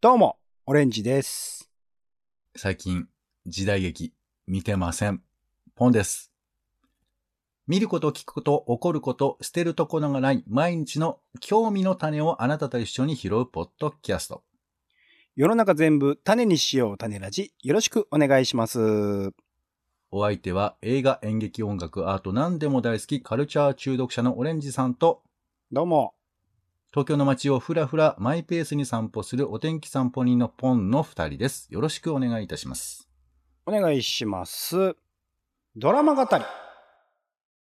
どうも、オレンジです。最近、時代劇、見てません。ポンです。見ること、聞くこと、起こること、捨てるところがない、毎日の興味の種をあなたと一緒に拾うポッドキャスト。世の中全部種にしよう種ラジ。よろしくお願いします。お相手は映画、演劇、音楽、アート、何でも大好き、カルチャー中毒者のオレンジさんと、どうも。東京の街をふらふらマイペースに散歩するお天気散歩人のポンの二人です。よろしくお願いいたします。お願いします。ドラマ語り。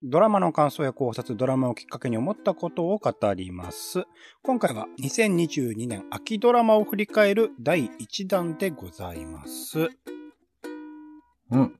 ドラマの感想や考察、ドラマをきっかけに思ったことを語ります。今回は2022年秋ドラマを振り返る第1弾でございます。うん。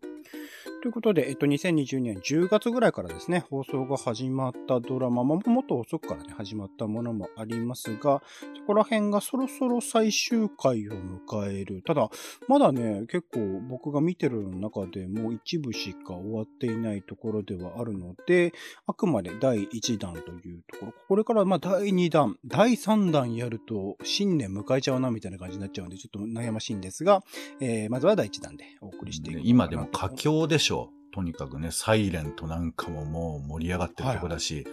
ということで、えっと、2020年10月ぐらいからですね、放送が始まったドラマも、もっと遅くからね、始まったものもありますが、そこら辺がそろそろ最終回を迎える。ただ、まだね、結構僕が見てる中でも一部しか終わっていないところではあるので、あくまで第1弾というところ、これからまあ第2弾、第3弾やると新年迎えちゃうなみたいな感じになっちゃうんで、ちょっと悩ましいんですが、えー、まずは第1弾でお送りしていく、今でも佳境でしょ？う。とにかくね、サイレントなんかももう盛り上がってるとこだし。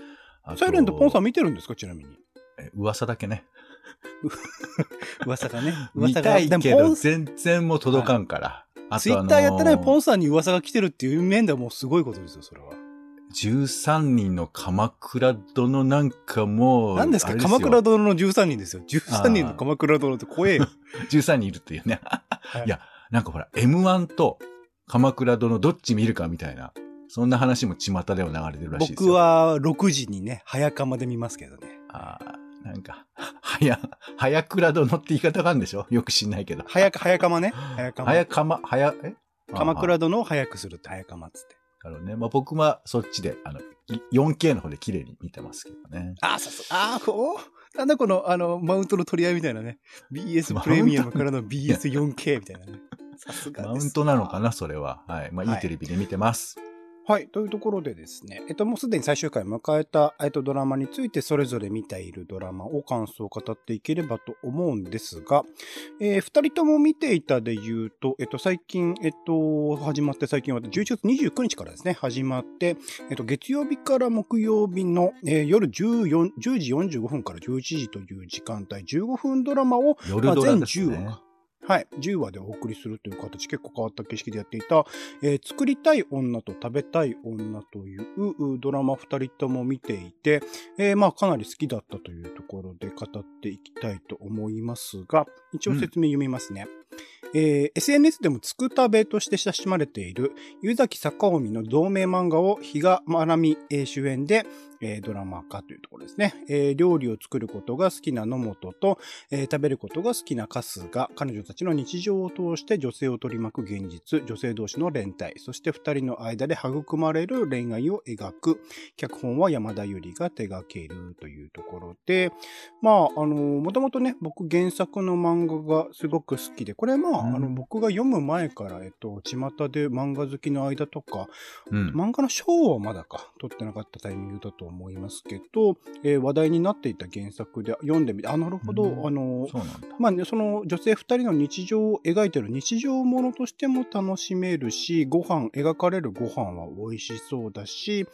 あとサイレントポンさん見てるんですか？ちなみに。え噂だけね。噂がね。見 噂がたいけど全然もう届かんから。あツイッターやってないポンンさんに噂が来てるっていう面ではもうすごいことですよ、それは。13人の鎌倉殿なんかもう。何ですか？鎌倉殿の13人ですよ。13人の鎌倉殿って怖えよ。13人いるっていうね。はいいや、なんかほら、M1 と鎌倉殿どっち見るかみたいな。そんな話も巷では流れてるらしいですよ。僕は6時にね、早釜で見ますけどね。あーなんか、はや、早倉殿って言い方があるんでしょ？よく知んないけど。早か、早釜ね？早釜。早釜、早、え？鎌あ倉殿を早くするって早釜っつって。あなるほどね。まあ、僕はそっちで、あの、い 4K の方で綺麗に見てますけどね。あ、さすあー、おなんだこの、あの、マウントの取り合いみたいなね。BS プレミアムからの BS4K みたいなね。マウントなのかな、それは。はい。まあ、はいいいテレビで見てます。はい。というところでですね、えっと、もうすでに最終回を迎えた、えっと、ドラマについてそれぞれ見ているドラマを感想を語っていければと思うんですが、えー二人とも見ていたで言うと、えっと、最近、えっと、始まって最近は11月29日からですね、始まって、えっと、月曜日から木曜日の、えー夜14 10時45分から11時という時間帯、15分ドラマを、夜ドラですまあ全10ね話。かはい。10話でお送りするという形、結構変わった形式でやっていた、えー作りたい女と食べたい女といううドラマ2人とも見ていて、えーまあかなり好きだったというところで語っていきたいと思いますが、一応説明読みますね。えー SNS でもつくたべとして親しまれている湯崎坂臣の同名漫画を比嘉まなみ主演で、えードラマ化というところですね。えー料理を作ることが好きな野本と、えー食べることが好きな春日、彼女たちの日常を通して女性を取り巻く現実、女性同士の連帯、そして二人の間で育まれる恋愛を描く、脚本は山田ゆりが手掛けるというところで、まあ、あの、もともとね、僕原作の漫画がすごく好きで、これまあ、うんあの、僕が読む前から、えっと、巷で漫画好きの間とか、うん。漫画の賞はまだか、取ってなかったタイミングだと思いますけど、えー話題になっていた原作で読んでみて、あ、なるほど、うんあの。まあね、その女性二人の日常を描いてる日常ものとしても楽しめるし、ご飯、描かれるご飯は美味しそうだし、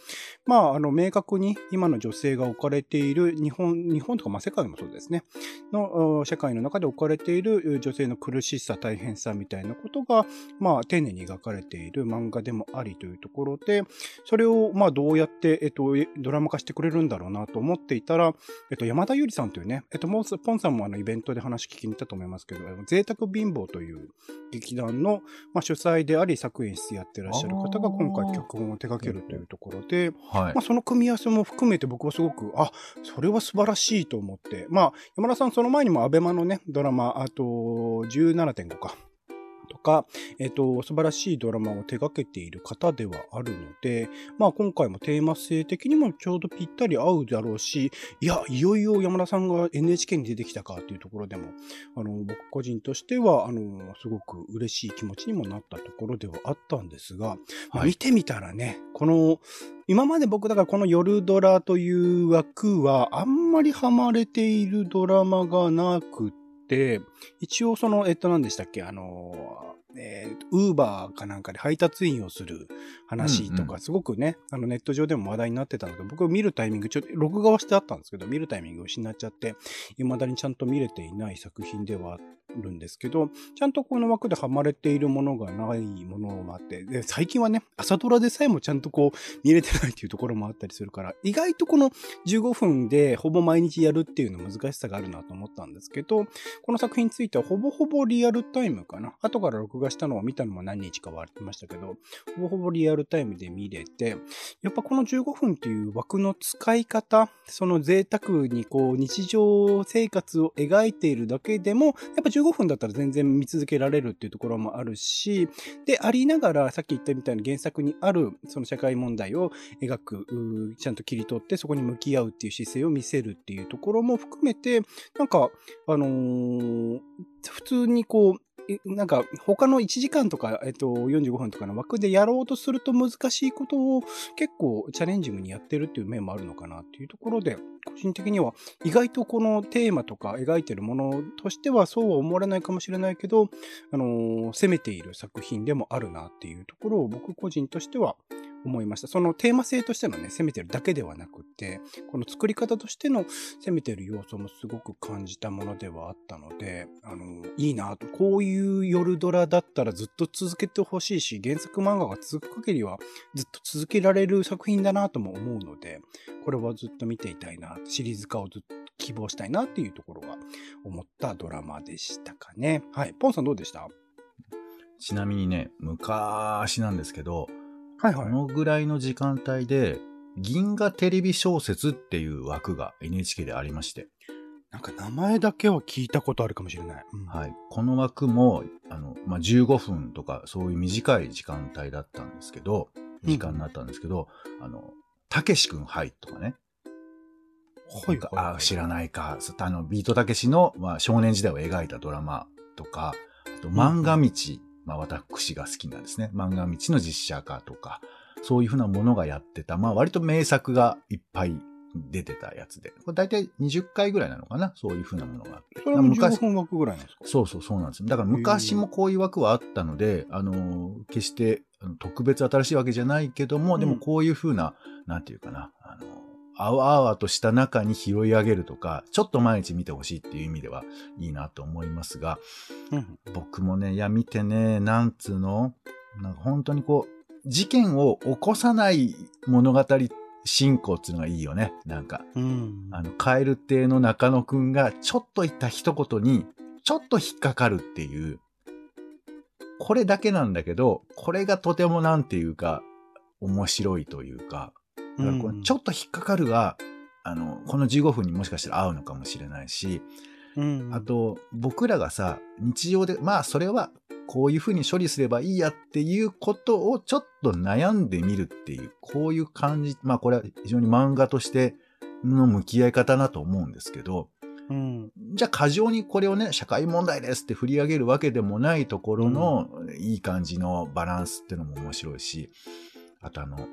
まあ、あの、明確に今の女性が置かれている日本、日本とか、まあ世界もそうですね、の、お社会の中で置かれている女性の苦しさ、大変さみたいなことが、まあ、丁寧に描かれている漫画でもありというところで、それを、まあ、どうやって、えっと、ドラマ化してくれるんだろうなと思っていたら、えっと、山田ゆりさんというね、えっと、もう、ポンさんもあの、イベントで話聞きに行ったと思いますけど、贅沢貧乏という劇団の、まあ、主催であり、作演出やってらっしゃる方が今回脚本を手掛けるというところで、はいまあ、。その組み合わせも含めて僕はすごく、あ、それは素晴らしいと思って、まあ、山田さんその前にもアベマのね、ドラマ、あと、17.5か。とか、えっ、と、素晴らしいドラマを手掛けている方ではあるので、まあ今回もテーマ性的にもちょうどぴったり合うだろうし、いや、いよいよ山田さんが NHK に出てきたかというところでも、あの、僕個人としては、あの、すごく嬉しい気持ちにもなったところではあったんですが、まあはい見てみたらね、この、今まで僕だからこの夜ドラという枠はあんまりハマれているドラマがなくっって、一応その、えっと、何でしたっけ、あの、えー、ウーバーかなんかで配達員をする話とか、うん。うんすごくね、あのネット上でも話題になってたので、僕見るタイミング、ちょっと録画はしてあったんですけど、見るタイミングを失っちゃって、未だにちゃんと見れていない作品ではあるんですけど、ちゃんとこの枠ではまれているものがないものもあって、で、最近はね、朝ドラでさえもちゃんとこう、見れてないっていうところもあったりするから、意外とこの15分でほぼ毎日やるっていうの難しさがあるなと思ったんですけど、この作品についてはほぼほぼリアルタイムかな。後から録画したのを見たのも何日かはありましたけど、ほぼほぼリアルタイムで見れて、やっぱこの15分っていう枠の使い方、その贅沢にこう日常生活を描いているだけでも、やっぱ15分だったら全然見続けられるっていうところもあるし、で、ありながら、さっき言ったみたいな原作にあるその社会問題を描く、ちゃんと切り取ってそこに向き合うっていう姿勢を見せるっていうところも含めて、なんか、あのー普通にこう、なんか他の1時間とか、えっと、45分とかの枠でやろうとすると難しいことを結構チャレンジングにやってるっていう面もあるのかなっていうところで、個人的には意外とこのテーマとか描いてるものとしてはそうは思われないかもしれないけど、あの攻めている作品でもあるなっていうところを僕個人としては思いました。そのテーマ性としてのね、攻めてるだけではなくって、この作り方としての攻めてる要素もすごく感じたものではあったので、あの、いいなと。こういう夜ドラだったらずっと続けてほしいし、原作漫画が続く限りはずっと続けられる作品だなとも思うので、これはずっと見ていたいな、シリーズ化をずっと希望したいなっていうところが思ったドラマでしたかね。はい。ポンさんどうでした？ちなみにね、昔なんですけど、はいこのぐらいの時間帯で、銀河テレビ小説っていう枠が NHK でありまして、なんか名前だけは聞いたことあるかもしれない。うんはい。この枠も、あの、まあ、15分とか、そういう短い時間帯だったんですけど、時間になったんですけど、あの、たけしくんはいとかね。はいなんかあ知らないか。あの、ビートたけしの、まあ、少年時代を描いたドラマとか、あと、漫画道、まあ、私が好きなんですね。漫画道の実写化とか、そういうふうなものがやってた、まあ、割と名作がいっぱい出てたやつで。これ大体20回ぐらいなのかな？そういうふうなものがあって。それも昔15分枠ぐらいなんですか？そうそうそうなんですよ。だから昔もこういう枠はあったので、あの、決して特別新しいわけじゃないけども、うんでもこういうふうな、なんていうかな、あの、あわあわとした中に拾い上げるとか、ちょっと毎日見てほしいっていう意味ではいいなと思いますが、うん。僕もね、いや見てね、なんつうの、なんか本当にこう、事件を起こさない物語進行っていうのがいいよね。なんか、うん。あの、カエル亭の中野くんがちょっと言った一言に、ちょっと引っかかるっていう、これだけなんだけど、これがとてもなんていうか、面白いというか、だからこちょっと引っかかるが、あの、この15分にもしかしたら合うのかもしれないし、うん。あ、と、僕らがさ、日常で、まあ、それは、こういうふうに処理すればいいやっていうことをちょっと悩んでみるっていう、こういう感じ、まあ、これは非常に漫画としての向き合い方だと思うんですけど、うん。じゃあ過剰にこれをね、社会問題ですって振り上げるわけでもないところの、いい感じのバランスっていうのも面白いし、あとあの、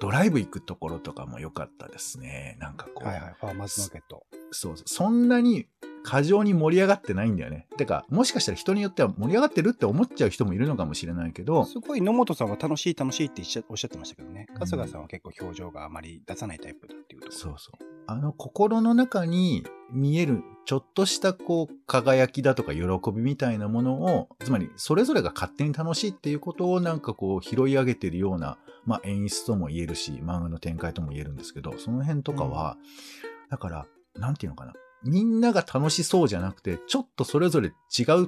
ドライブ行くところとかも良かったですね。なんかこう、はいはい。ファーマーズマーケット。そうそう。そんなに過剰に盛り上がってないんだよね。てか、もしかしたら人によっては盛り上がってるって思っちゃう人もいるのかもしれないけど、すごい野本さんは楽しい楽しいっておっしゃおってましたけどね。うん春日さんは結構表情があまり出さないタイプだっていうと。そうそう。あの心の中に見えるちょっとしたこう輝きだとか喜びみたいなものを、つまりそれぞれが勝手に楽しいっていうことをなんかこう拾い上げてるような、まあ演出とも言えるし、漫画の展開とも言えるんですけど、その辺とかは、だから、なんていうのかな。みんなが楽しそうじゃなくて、ちょっとそれぞれ違う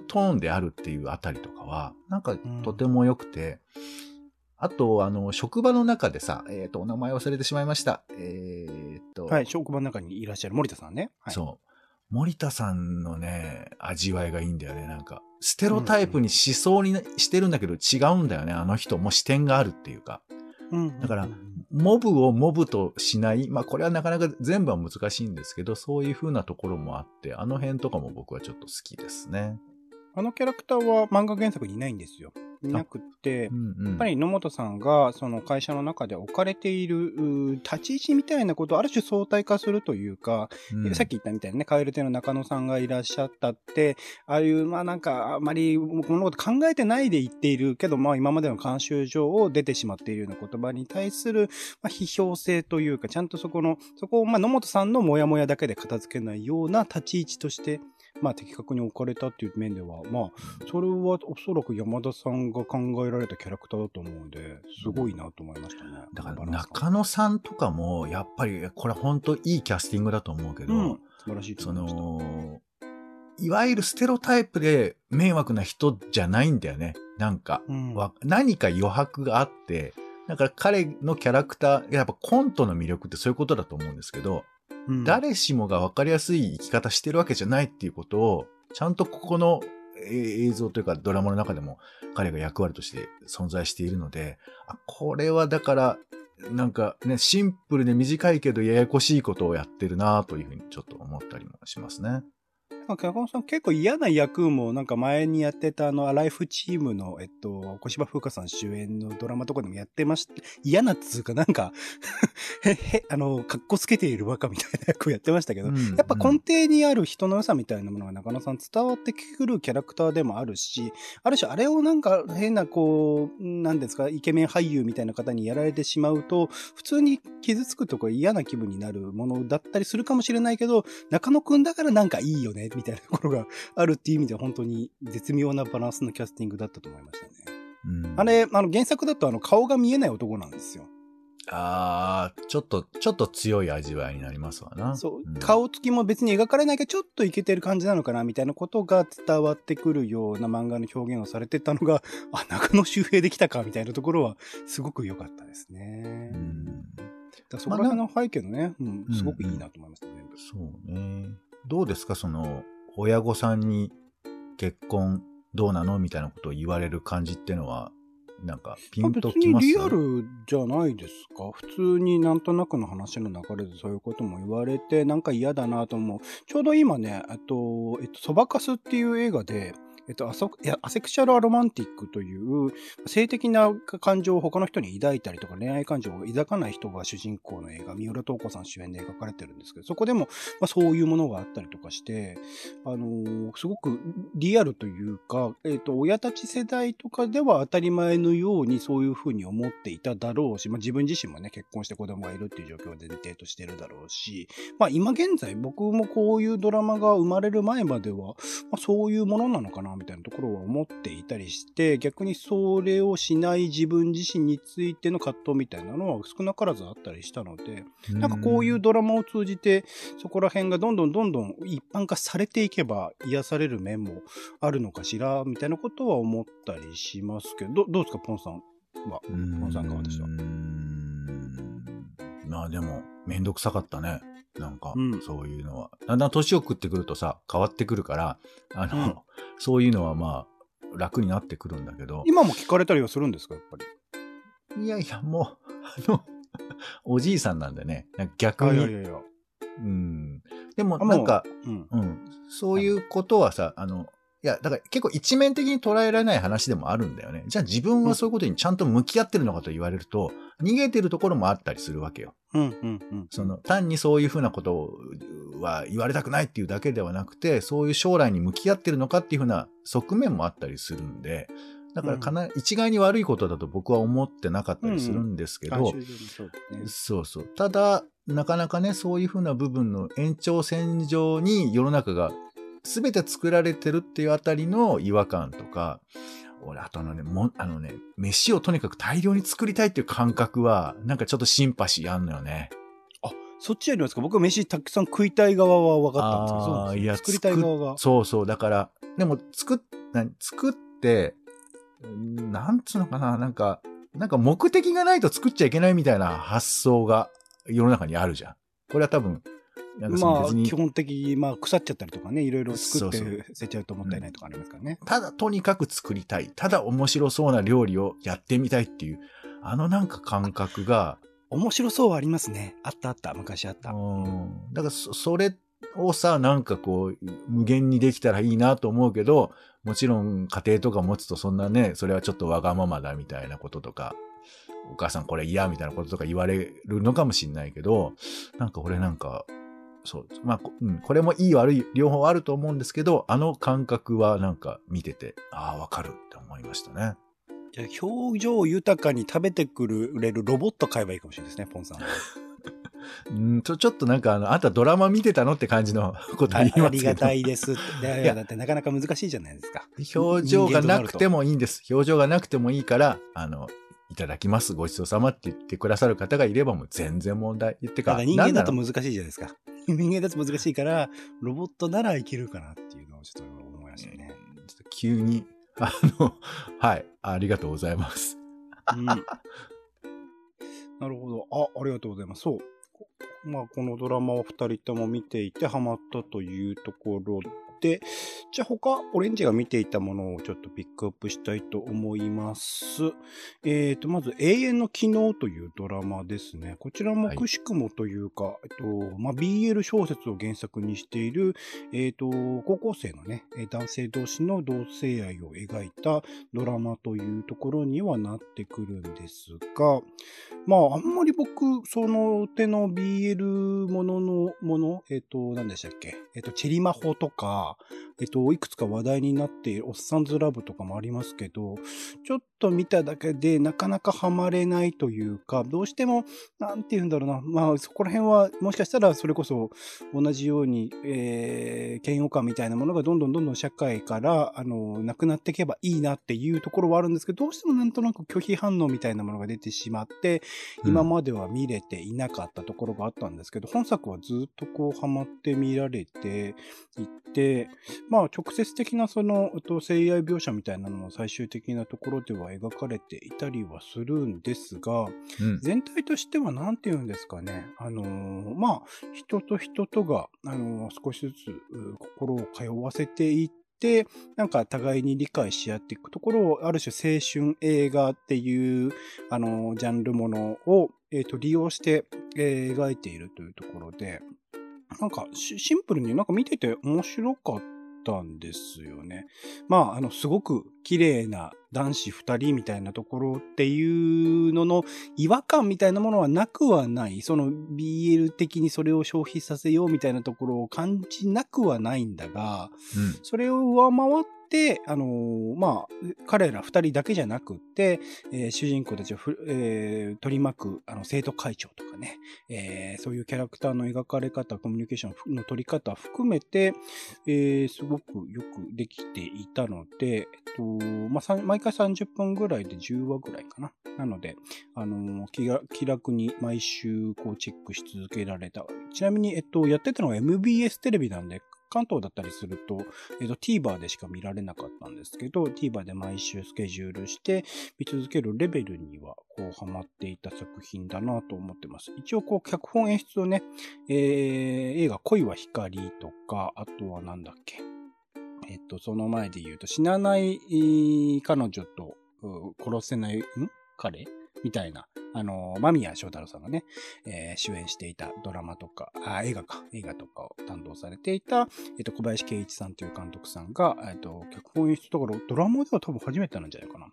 トーンであるっていうあたりとかは、なんかとても良くて、あと、あの、職場の中でさ、えっ、と、お名前忘れてしまいました。えっ、と、はい。職場の中にいらっしゃる森田さんね。はい、そう。森田さんのね、味わいがいいんだよね。なんか、ステロタイプにしそうにしてるんだけど違うんだよね。あの人も視点があるっていうか。うん。だからうんモブをモブとしない。まあこれはなかなか全部は難しいんですけど、そういう風なところもあって、あの辺とかも僕はちょっと好きですね。あのキャラクターは漫画原作にいないんですよ。いなくってう、んうん。やっぱり野本さんがその会社の中で置かれているう立ち位置みたいなことをある種相対化するというか、うんさっき言ったみたいなね、カエル亭の中野さんがいらっしゃったって、ああいう、まあなんか、あまりこのこと考えてないで言っているけど、まあ今までの慣習上を出てしまっているような言葉に対する、まあ、批評性というか、ちゃんとそこの、そこを、まあ野本さんのモヤモヤだけで片付けないような立ち位置として、まあ的確に置かれたっていう面では、まあ、それはおそらく山田さんが考えられたキャラクターだと思うんで、すごいなと思いましたね。だから中野さんとかも、やっぱり、これ本当いいキャスティングだと思うけど、うん、素晴らしいとそ。の、いわゆるステロタイプで迷惑な人じゃないんだよね。なんか、うんわ何か余白があって、だから彼のキャラクター、やっぱコントの魅力ってそういうことだと思うんですけど、誰しもが分かりやすい生き方してるわけじゃないっていうことを、ちゃんとここの映像というかドラマの中でも彼が役割として存在しているので、あこれはだから、なんかね、シンプルで短いけどややこしいことをやってるなというふうにちょっと思ったりもしますね。なんか、中野さん結構嫌な役も、なんか前にやってたあの、アライフチームの、えっと、小芝風花さん主演のドラマとかでもやってました。嫌なっつうか、なんか、へ、へ、あの、格好つけているバカみたいな役をやってましたけど、うんやっぱ根底にある人の良さみたいなものが中野さん伝わってくるキャラクターでもあるし、ある種あれをなんか変なこう、なんですか、イケメン俳優みたいな方にやられてしまうと、普通に傷つくとか嫌な気分になるものだったりするかもしれないけど、中野くんだからなんかいいよね、みたいなところがあるっていう意味では本当に絶妙なバランスのキャスティングだったと思いましたね。うんあれ、あの原作だとあの顔が見えない男なんですよ。あーちょっと、ちょっと強い味わいになりますわな。そう、ん顔つきも別に描かれないけど、ちょっとイケてる感じなのかな、みたいなことが伝わってくるような漫画の表現をされてたのが、あ、中野周平できたか、みたいなところは、すごく良かったですね。うんだそこら辺の背景のね、うん、すごくいいなと思いました、全部。そうね。どうですか？その、親御さんに結婚どうなの？みたいなことを言われる感じっていうのは、なんかピンときます？にリアルじゃないですか。普通になんとなくの話の流れでそういうことも言われて、なんか嫌だなと思う。ちょうど今ね、あと、えっと、そばかすっていう映画で、えっと、アソいやアセクシャルアロマンティックという、性的な感情を他の人に抱いたりとか恋愛感情を抱かない人が主人公の映画、三浦透子さん主演で描かれてるんですけど、そこでも、まあ、そういうものがあったりとかして、あのーすごくリアルというか、えっ、と、親たち世代とかでは当たり前のようにそういうふうに思っていただろうし、まあ自分自身もね、結婚して子供がいるっていう状況を前提としてるだろうし、まあ今現在僕もこういうドラマが生まれる前までは、まあそういうものなのかなみたいなところは思っていたりして、逆にそれをしない自分自身についての葛藤みたいなのは少なからずあったりしたので、なんかこういうドラマを通じて、そこら辺がどんどんどんどん一般化されていけば癒される面もあるのかしら、みたいなことは思ったりしますけど、どどうですか、ポンさんは？ポンさん側でした？まあでも、めんどくさかったね。なんかうん、そういうのは。だんだん年を食ってくるとさ、変わってくるから、あの、うんそういうのはまあ、楽になってくるんだけど。今も聞かれたりはするんですか、やっぱり？いやいや、もう、あの、おじいさんなんでね、逆に、いやいやいや。うん。でも、なんか、うん。うん。そういうことはさ、あの、いや、だから結構一面的に捉えられない話でもあるんだよね。じゃあ自分はそういうことにちゃんと向き合ってるのかと言われると、逃げてるところもあったりするわけよ。うん、うん、うん。その、単にそういうふうなことは言われたくないっていうだけではなくて、そういう将来に向き合ってるのかっていうふうな側面もあったりするんで、だからかな、一概に悪いことだと僕は思ってなかったりするんですけど、慣習上にそうね。そうそう。ただ、なかなかね、そういうふうな部分の延長線上に世の中が全て作られてるっていうあたりの違和感とか、俺、あとあのね、も、あのね、飯をとにかく大量に作りたいっていう感覚は、なんかちょっとシンパシーあんのよね。そっちやりますか？僕は飯たくさん食いたい側は分かったんですけど、そういや、よ作りたい側が。そうそう。だから、でも作作って、んなんつうのかな、なんか、なんか目的がないと作っちゃいけないみたいな発想が世の中にあるじゃん。これは多分、まあ、基本的、まあ、腐っちゃったりとかね、いろいろ作って捨てちゃうともったいないとかありますからね。ただとにかく作りたい。ただ面白そうな料理をやってみたいっていう、あのなんか感覚が、面白そうはありますね。あったあった、昔あった。うん。だからそ、それをさ、なんかこう、無限にできたらいいなと思うけど、もちろん家庭とか持つとそんなね、それはちょっとわがままだみたいなこととか、お母さんこれ嫌みたいなこととか言われるのかもしんないけど、なんか俺なんか、そう、まあ、うん、これもいい悪い両方あると思うんですけど、あの感覚はなんか見てて、ああ、わかるって思いましたね。じゃあ表情豊かに食べてくれるロボット買えばいいかもしれないですね、ポンさん。うんちょ、ちょっとなんかあの、あんたドラマ見てたのって感じのこと言いますけど。ありがたいです。いや、だってなかなか難しいじゃないですか。表情がなくてもいいんです。表情がなくてもいいから、あの、いただきます。ごちそうさまって言ってくださる方がいればもう全然問題。言ってか。人間だと難しいじゃないですか。人間だと難しいから、ロボットならいけるかなっていうのをちょっと思いましたね。ちょっと急に、あの、はい、ありがとうございます。うん、なるほど。あ、ありがとうございます。そう。まあ、このドラマを二人とも見ていてハマったというところで、じゃあ他、オレンジが見ていたものをちょっとピックアップしたいと思います。えっ、ー、と、まず、永遠の昨日というドラマですね。こちらもくしくもというか、はい、えっと、まあ、BL 小説を原作にしている、えっ、ー、と、高校生のね、男性同士の同性愛を描いたドラマというところにはなってくるんですが、まあ、あんまり僕、その手の BL もののもの、えっ、ー、と、何でしたっけ？えっ、と、チェリマホとか、えっと、いくつか話題になっているおっさんずラブとかもありますけど、ちょっと見ただけでなかなかハマれないというか、どうしても、なんて言うんだろうな、まあそこら辺はもしかしたらそれこそ同じように、えー、嫌悪感みたいなものがどんどんどんどん社会から、あの、なくなっていけばいいなっていうところはあるんですけど、どうしてもなんとなく拒否反応みたいなものが出てしまって、今までは見れていなかったところがあったんですけど、本作はずっとこうハマって見られていて、まあ直接的なその、性愛描写みたいなのも最終的なところでは描かれていたりはするんですが、うん、全体としては何て言うんですかね、あのー、まあ、人と人とが、あのー、少しずつ心を通わせていって、なんか互いに理解し合っていくところを、ある種青春映画っていう、あのー、ジャンルものを、えっ、と、利用して、え描いているというところで、なんかシンプルになんか見てて面白かったんですよね。まあ、あの、すごく綺麗な男子二人みたいなところっていうのの違和感みたいなものはなくはない。その BL 的にそれを消費させようみたいなところを感じなくはないんだが、うん、それを上回っ、あのー、まあ、彼ら二人だけじゃなくって、えー、主人公たちをえー、取り巻く、あの、生徒会長とかね、えー、そういうキャラクターの描かれ方、コミュニケーションの取り方含めて、えー、すごくよくできていたので、えっと、まあ、毎回30分ぐらいで10話ぐらいかな。なので、あのー、気楽に毎週こうチェックし続けられた。ちなみに、えっと、やってたのが MBS テレビなんで、関東だったりすると、えっ、と、TVer でしか見られなかったんですけど、TVer で毎週スケジュールして見続けるレベルには、こう、ハマっていた作品だなと思ってます。一応、こう、脚本演出をね、えー、映画恋は光とか、あとはなんだっけ。えっ、と、その前で言うと、死なない彼女と、殺せない、ん？彼？みたいな、あの、間宮祥太朗さんがね、えー、主演していたドラマとか、あ、映画か、映画とかを担当されていた、えっ、と、小林圭一さんという監督さんが、えっ、と、脚本演出とかドラマでは多分初めてなんじゃないかな、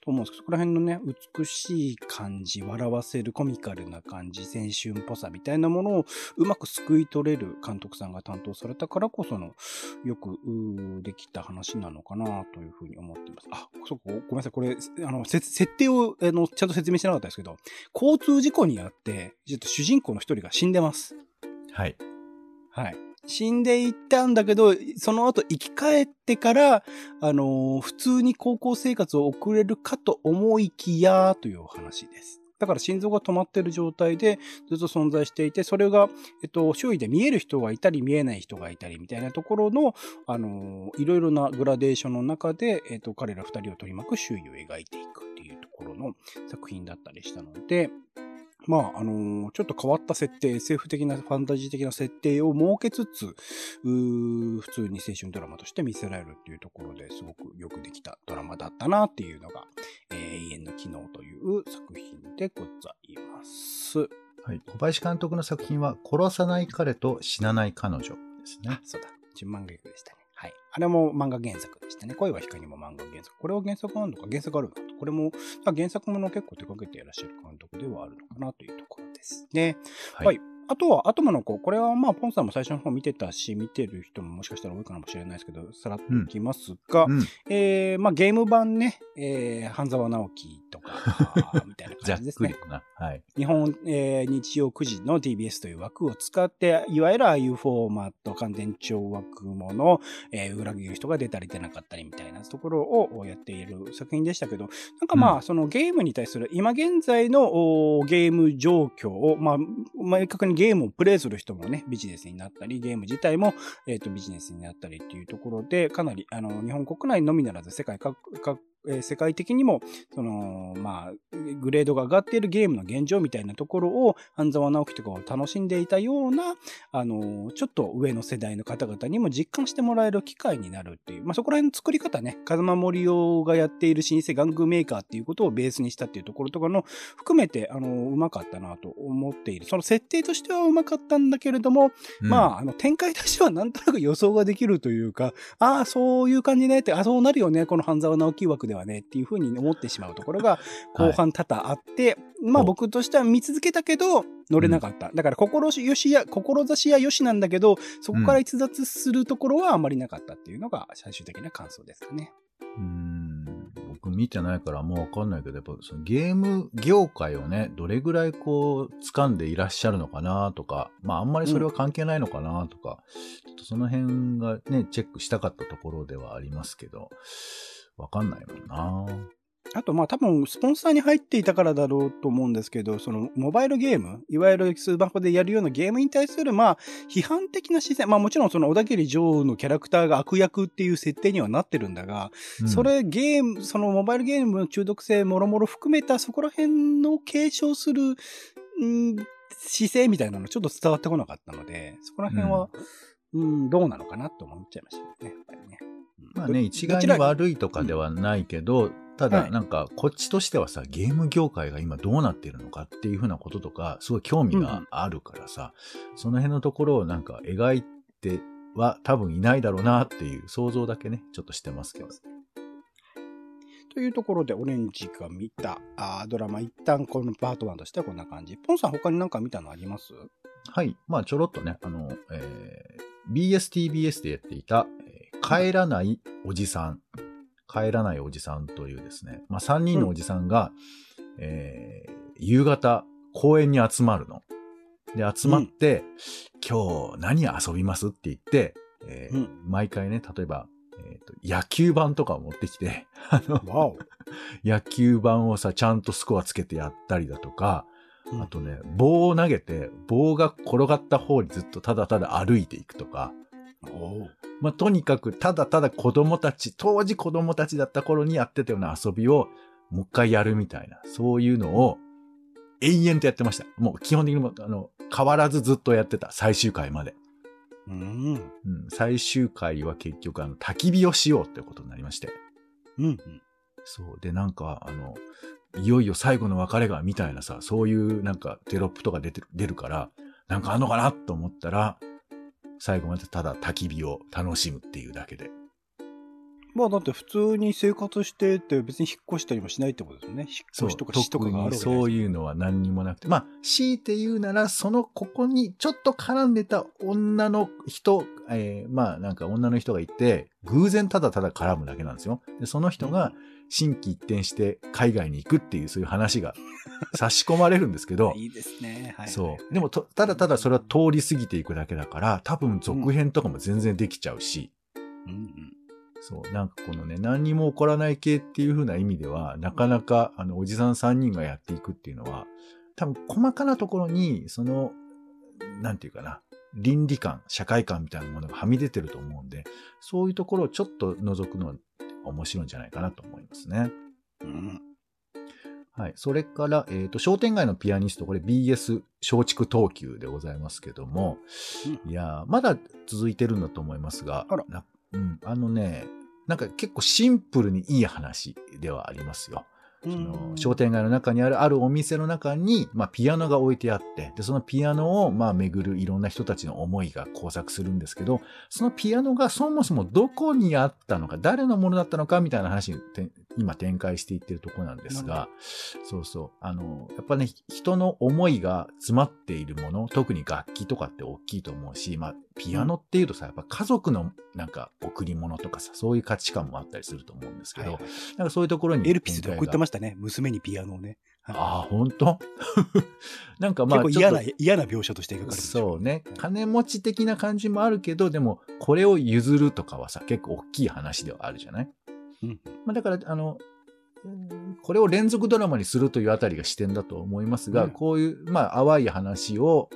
と思うんですけど、そこら辺のね、美しい感じ、笑わせるコミカルな感じ、青春っぽさみたいなものをうまく救い取れる監督さんが担当されたからこその、よく、できた話なのかな、というふうに思っています。あ、そこ、ごめんなさい、これ、あの、設定を、あの、ちゃんと説明してなかったですけど、交通事故にあって、ちょっと主人公の一人が死んでます。はい。はい。死んでいったんだけど、その後生き返ってから、あのー、普通に高校生活を送れるかと思いきや、というお話です。だから心臓が止まってる状態でずっと存在していて、それが、えっと、周囲で見える人がいたり見えない人がいたりみたいなところの、あの、いろいろなグラデーションの中で、えっと、彼ら二人を取り巻く周囲を描いていくっていうところの作品だったりしたので、まあ、あのー、ちょっと変わった設定、SF 的なファンタジー的な設定を設けつつ、普通に青春ドラマとして見せられるっていうところですごくよくできたドラマだったなっていうのが、えー、永遠の機能という作品でございます。はい。小林監督の作品は、殺さない彼と死なない彼女。ですね。そうだ。純漫画でしたね。はい。あれも漫画原作でしたね。恋は光も漫画原作。これは原作あるのか？原作あるのかこれも、原作もの結構手掛けていらっしゃる監督ではあるのかなというところですね。はい、はいあとは、アトムの子。これはまあ、ポンさんも最初の方見てたし、見てる人ももしかしたら多いかもしれないですけど、さらっといきますが、うん、えー、まあ、ゲーム版ね、えー、半沢直樹とか、みたいな感じですね。はい。日本、えー、日曜9時の TBS という枠を使って、いわゆるああいうフォーマット、完全懲悪もの、えー、裏切る人が出たり出なかったりみたいなところをやっている作品でしたけど、なんかまあ、うん、そのゲームに対する今現在のゲーム状況を、まあ、明確にゲームをプレイする人もね、ビジネスになったり、ゲーム自体も、えっ、ー、と、ビジネスになったりっていうところで、かなり、あの、日本国内のみならず世界各、えー、世界的にも、その、まあ、グレードが上がっているゲームの現状みたいなところを、半沢直樹とかを楽しんでいたような、あの、ちょっと上の世代の方々にも実感してもらえる機会になるっていう、まあ、そこら辺の作り方ね、風間森夫がやっている老舗玩具メーカーっていうことをベースにしたっていうところとかの、含めて、あの、うまかったなと思っている。その設定としてはうまかったんだけれども、うん、まあ、あの、展開としてはなんとなく予想ができるというか、ああ、そういう感じねって、あそうなるよね、この半沢直樹枠ではねっていうふうに思ってしまうところが 後半多々あって、はい、まあ僕としては見続けたけど乗れなかった。うん、だから心よしや、志やよしなんだけど、そこから逸脱するところはあまりなかったっていうのが最終的な感想ですかね。うん。僕見てないからもうわかんないけど、やっぱそのゲーム業界をね、どれぐらいこう掴んでいらっしゃるのかなとか、まああんまりそれは関係ないのかなとか、うん、ちょっとその辺がね、チェックしたかったところではありますけど、わかんないもんな。あと、まあ多分、スポンサーに入っていたからだろうと思うんですけど、その、モバイルゲーム、いわゆるスマホでやるようなゲームに対する、まあ、批判的な視線、まあもちろんその小田切女王のキャラクターが悪役っていう設定にはなってるんだが、うん、それゲーム、そのモバイルゲームの中毒性もろもろ含めたそこら辺の継承する、ん姿勢みたいなのちょっと伝わってこなかったので、そこら辺は、うん、うんどうなのかなと思っちゃいましたね、やっぱりね。まあね、一概に悪いとかではないけど、ただ、なんか、こっちとしてはさ、ゲーム業界が今どうなってるのかっていうふうなこととか、すごい興味があるからさ、うん、その辺のところをなんか描いては多分いないだろうなっていう想像だけね、ちょっとしてますけど。というところで、オレンジが見たあドラマ、一旦このパート1としてはこんな感じ。ポンさん他になんか見たのあります？はい。まあ、ちょろっとね、あの、えー、BSTBS でやっていた、えー、帰らないおじさん。帰らないおじさんというですね、まあ、3人のおじさんが、うん、えー、夕方公園に集まるの。で、集まって、うん、今日何遊びますって言って、えー、うん、毎回ね、例えば、えーと、野球盤とかを持ってきて、あの、野球盤をさ、ちゃんとスコアつけてやったりだとか、あとね、棒を投げて、棒が転がった方にずっとただただ歩いていくとか、まあ、とにかくただただ子供たち、当時子供たちだった頃にやってたような遊びをもう一回やるみたいな、そういうのを永遠とやってました。もう基本的にあの変わらずずっとやってた、最終回まで。うん、うん、最終回は結局あの焚き火をしようってことになりまして。うん、うん、そう。で、なんか、あの、いよいよ最後の別れが、みたいなさ、そういうなんかテロップとか出て出るから、なんかあんのかなと思ったら、最後までただ焚き火を楽しむっていうだけで。まあだって普通に生活してて別に引っ越したりもしないってことですよね。引っ越しとか死とかがあるそういうのは何にもなくて。まあ強いて言うならそのここにちょっと絡んでた女の人、えー、まあなんか女の人がいて偶然ただただ絡むだけなんですよ。でその人が新規一転して海外に行くっていうそういう話が 差し込まれるんですけど。いいですね。はい、そう。でもただただそれは通り過ぎていくだけだから、多分続編とかも全然できちゃうし。うんうんそう。なんかこのね、何にも起こらない系っていう風な意味では、なかなか、あの、おじさん3人がやっていくっていうのは、多分細かなところに、その、なんていうかな、倫理観、社会観みたいなものがはみ出てると思うんで、そういうところをちょっと覗くのは面白いんじゃないかなと思いますね。うん。はい。それから、えっ、ー、と、商店街のピアニスト、これ BS 松竹東急でございますけども、うん、いやまだ続いてるんだと思いますが、あら。うん、あのね、なんか結構シンプルにいい話ではありますよ。その商店街の中にあるあるお店の中に、まあ、ピアノが置いてあって、で、そのピアノを、まあ、巡るいろんな人たちの思いが交錯するんですけど、そのピアノがそもそもどこにあったのか、誰のものだったのかみたいな話に今展開していってるところなんですが、そうそう。あの、やっぱね、人の思いが詰まっているもの、特に楽器とかって大きいと思うし、まあ、ピアノっていうとさ、やっぱ家族のなんか贈り物とかさ、そういう価値観もあったりすると思うんですけど、なんかそういうところに。エルピスで送ってまししたね。娘にピアノをね。はいああ、本当？なんかまあ、結構嫌な嫌な描写として描かれとてるそうね。はい金持ち的な感じもあるけど、でも、これを譲るとかはさ、結構大きい話ではあるじゃない？うん。まあ、だから、あの、うんこれを連続ドラマにするというあたりが視点だと思いますが、うん。こういう、まあ、淡い話を、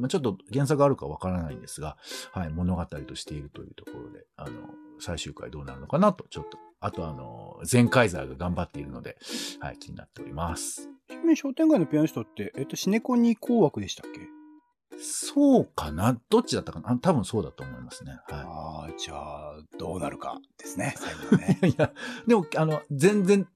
まあちょっと原作あるかわからないんですが、はい、物語としているというところで、あの、最終回どうなるのかなと、ちょっと、あとあの、ゼンカイザーが頑張っているので、はい、気になっております。商店街のピアニストって、えっと、シネコンに紅枠でしたっけ？そうかな？どっちだったかな？あ多分そうだと思いますね。はああ、じゃあ、どうなるかですね、最後ね。い。いや、でも、あの、全然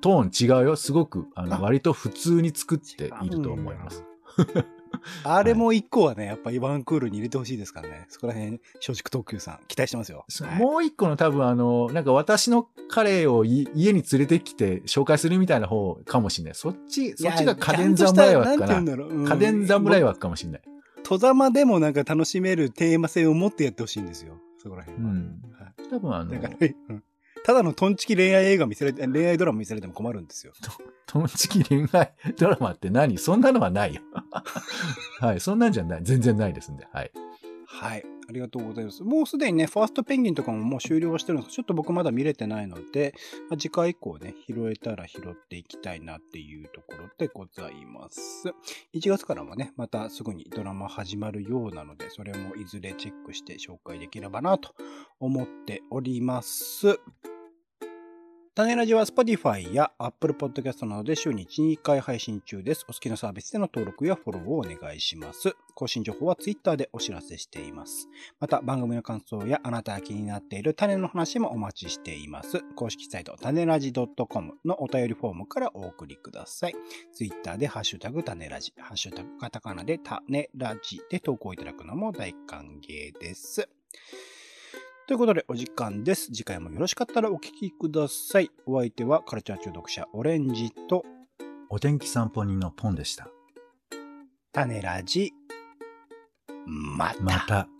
トーン違うよ。すごく、あの、あ割と普通に作っていると思います。あれも一個はね、やっぱりワンクールに入れてほしいですからね。そこら辺、松竹特急さん、期待してますよ。もう一個の多分あの、なんか私の彼をい家に連れてきて紹介するみたいな方かもしれない。そっち、そっちが家電侍枠かなな。うん家電侍枠かもしれない。戸様でもなんか楽しめるテーマ性を持ってやってほしいんですよ。そこら辺は。うんはい多分あのだ、から、うんただのトンチキ恋愛映画見せられて、恋愛ドラマ見せられても困るんですよ。トンチキ恋愛ドラマって何？そんなのはないよ。はい、そんなんじゃない。全然ないですんで。はい。はい。ありがとうございます。もうすでにね、ファーストペンギンとかももう終了してるんです、ちょっと僕まだ見れてないので、まあ、次回以降ね、拾えたら拾っていきたいなっていうところでございます。1月からもね、またすぐにドラマ始まるようなので、それもいずれチェックして紹介できればなと思っております。種ラジは Spotify や Apple Podcast などで週に1、2回配信中です。お好きなサービスでの登録やフォローをお願いします。更新情報は Twitter でお知らせしています。また番組の感想やあなたが気になっている種の話もお待ちしています。公式サイト種ラジ .com のお便りフォームからお送りください。Twitter でハッシュタグ種ラジ、ハッシュタグカタカナで種ラジで投稿いただくのも大歓迎です。ということでお時間です。次回もよろしかったらお聞きください。お相手はカルチャー中毒者オレンジとお天気散歩人のポンでした。種ラジ。また。また。